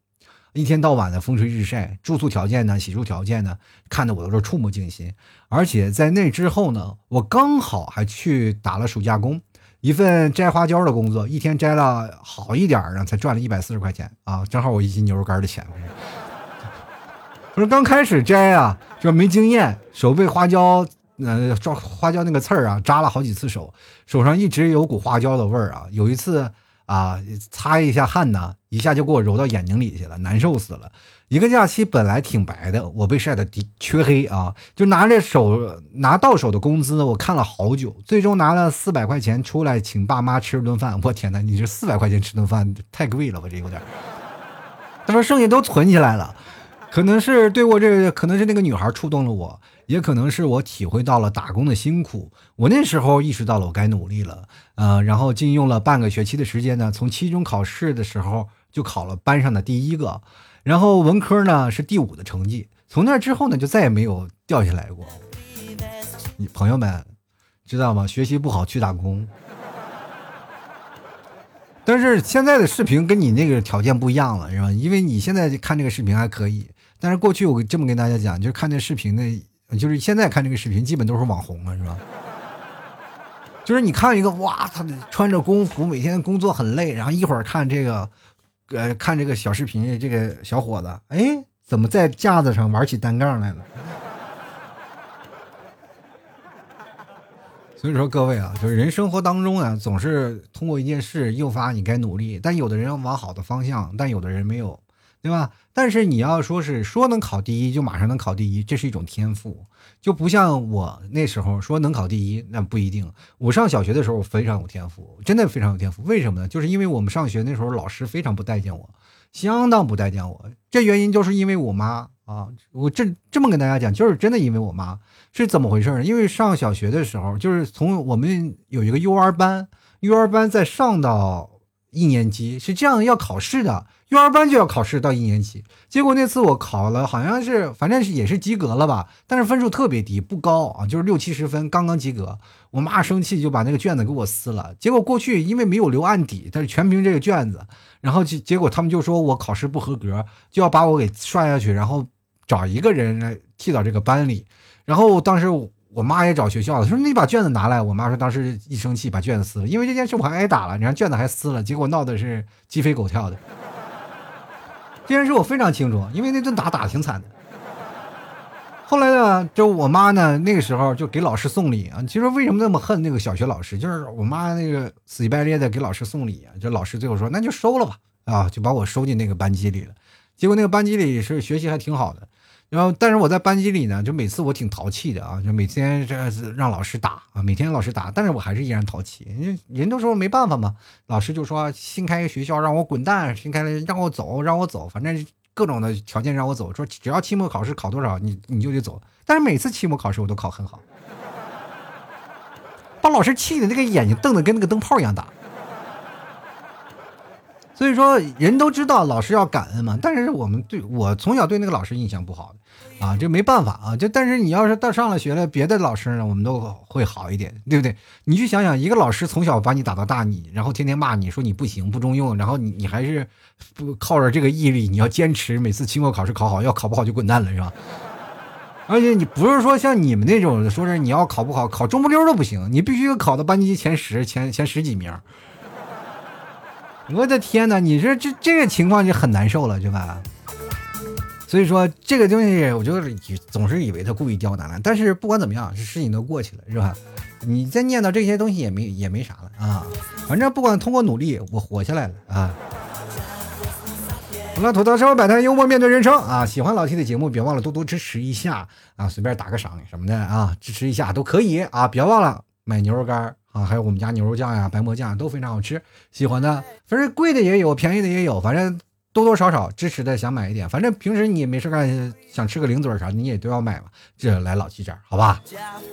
一天到晚的风吹日晒，住宿条件呢，洗漱条件呢，看得我都是触目惊心。而且在那之后呢，我刚好还去打了暑假工。”一份摘花椒的工作，一天摘了好一点儿才赚了一百四十块钱啊，正好我一斤牛肉干的钱。不是刚开始摘啊，就没经验，手被花椒，呃，抓花椒那个刺儿啊，扎了好几次手，手上一直有股花椒的味儿啊。有一次啊，擦一下汗呢，一下就给我揉到眼睛里去了，难受死了。一个假期本来挺白的，我被晒得的黢黑啊！就拿着手拿到手的工资，我看了好久，最终拿了四百块钱出来请爸妈吃顿饭。我天哪，你这四百块钱吃顿饭太贵了吧？这有点。他说剩下都存起来了，可能是对我这，可能是那个女孩触动了我，也可能是我体会到了打工的辛苦。我那时候意识到了我该努力了，呃，然后仅用了半个学期的时间呢，从期中考试的时候就考了班上的第一个。然后文科呢是第五的成绩，从那之后呢就再也没有掉下来过。你朋友们知道吗？学习不好去打工。但是现在的视频跟你那个条件不一样了，是吧？因为你现在看这个视频还可以，但是过去我这么跟大家讲，就是看这视频的，就是现在看这个视频基本都是网红了，是吧？就是你看一个哇，他穿着工服，每天工作很累，然后一会儿看这个。呃，看这个小视频，这个小伙子，哎，怎么在架子上玩起单杠来了？所以说，各位啊，就是人生活当中啊，总是通过一件事诱发你该努力，但有的人要往好的方向，但有的人没有。对吧？但是你要说是说能考第一就马上能考第一，这是一种天赋，就不像我那时候说能考第一，那不一定。我上小学的时候非常有天赋，真的非常有天赋。为什么呢？就是因为我们上学那时候老师非常不待见我，相当不待见我。这原因就是因为我妈啊，我这这么跟大家讲，就是真的因为我妈是怎么回事呢？因为上小学的时候，就是从我们有一个幼儿班，幼儿班在上到一年级是这样要考试的。幼儿班就要考试到一年级，结果那次我考了，好像是反正是也是及格了吧，但是分数特别低，不高啊，就是六七十分，刚刚及格。我妈生气就把那个卷子给我撕了。结果过去因为没有留案底，但是全凭这个卷子，然后结结果他们就说我考试不合格，就要把我给刷下去，然后找一个人来替到这个班里。然后当时我妈也找学校了，说你把卷子拿来。我妈说当时一生气把卷子撕了，因为这件事我还挨打了，你看卷子还撕了，结果闹的是鸡飞狗跳的。这件事我非常清楚，因为那顿打打的挺惨的。后来呢，就我妈呢，那个时候就给老师送礼啊。其实为什么那么恨那个小学老师，就是我妈那个死乞白赖的给老师送礼啊。就老师最后说，那就收了吧，啊，就把我收进那个班级里了。结果那个班级里是学习还挺好的，然后但是我在班级里呢，就每次我挺淘气的啊，就每天这让老师打啊，每天老师打，但是我还是依然淘气。人人都说没办法嘛，老师就说新开个学校让我滚蛋，新开了让我走，让我走，反正。各种的条件让我走，说只要期末考试考多少，你你就得走。但是每次期末考试我都考很好，把老师气的那个眼睛瞪得跟那个灯泡一样大。所以说，人都知道老师要感恩嘛。但是我们对我从小对那个老师印象不好啊，这没办法啊。就但是你要是到上了学了，别的老师呢，我们都会好一点，对不对？你去想想，一个老师从小把你打到大，你然后天天骂你说你不行不中用，然后你你还是不靠着这个毅力，你要坚持每次期末考试考好，要考不好就滚蛋了，是吧？而且你不是说像你们那种，说是你要考不好，考中不溜都不行，你必须考到班级前十前前十几名。我的天哪！你说这这个情况就很难受了，对吧？所以说这个东西，我就总是以为他故意刁难了。但是不管怎么样，这事情都过去了，是吧？你再念叨这些东西也没也没啥了啊。反正不管通过努力，我活下来了啊。好了，吐槽社会百态，幽默面对人生啊！喜欢老 T 的节目，别忘了多多支持一下啊！随便打个赏什么的啊，支持一下都可以啊！别忘了买牛肉干。啊，还有我们家牛肉酱呀、白馍酱都非常好吃，喜欢的，反正贵的也有，便宜的也有，反正多多少少支持的想买一点，反正平时你没事干想吃个零嘴啥，你也都要买嘛，这来老七这儿，好吧？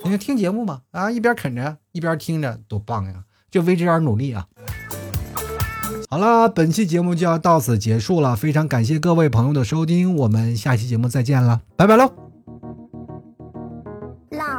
因为听节目嘛，啊，一边啃着一边听着，多棒呀！就为这点努力啊！好了，本期节目就要到此结束了，非常感谢各位朋友的收听，我们下期节目再见了，拜拜喽！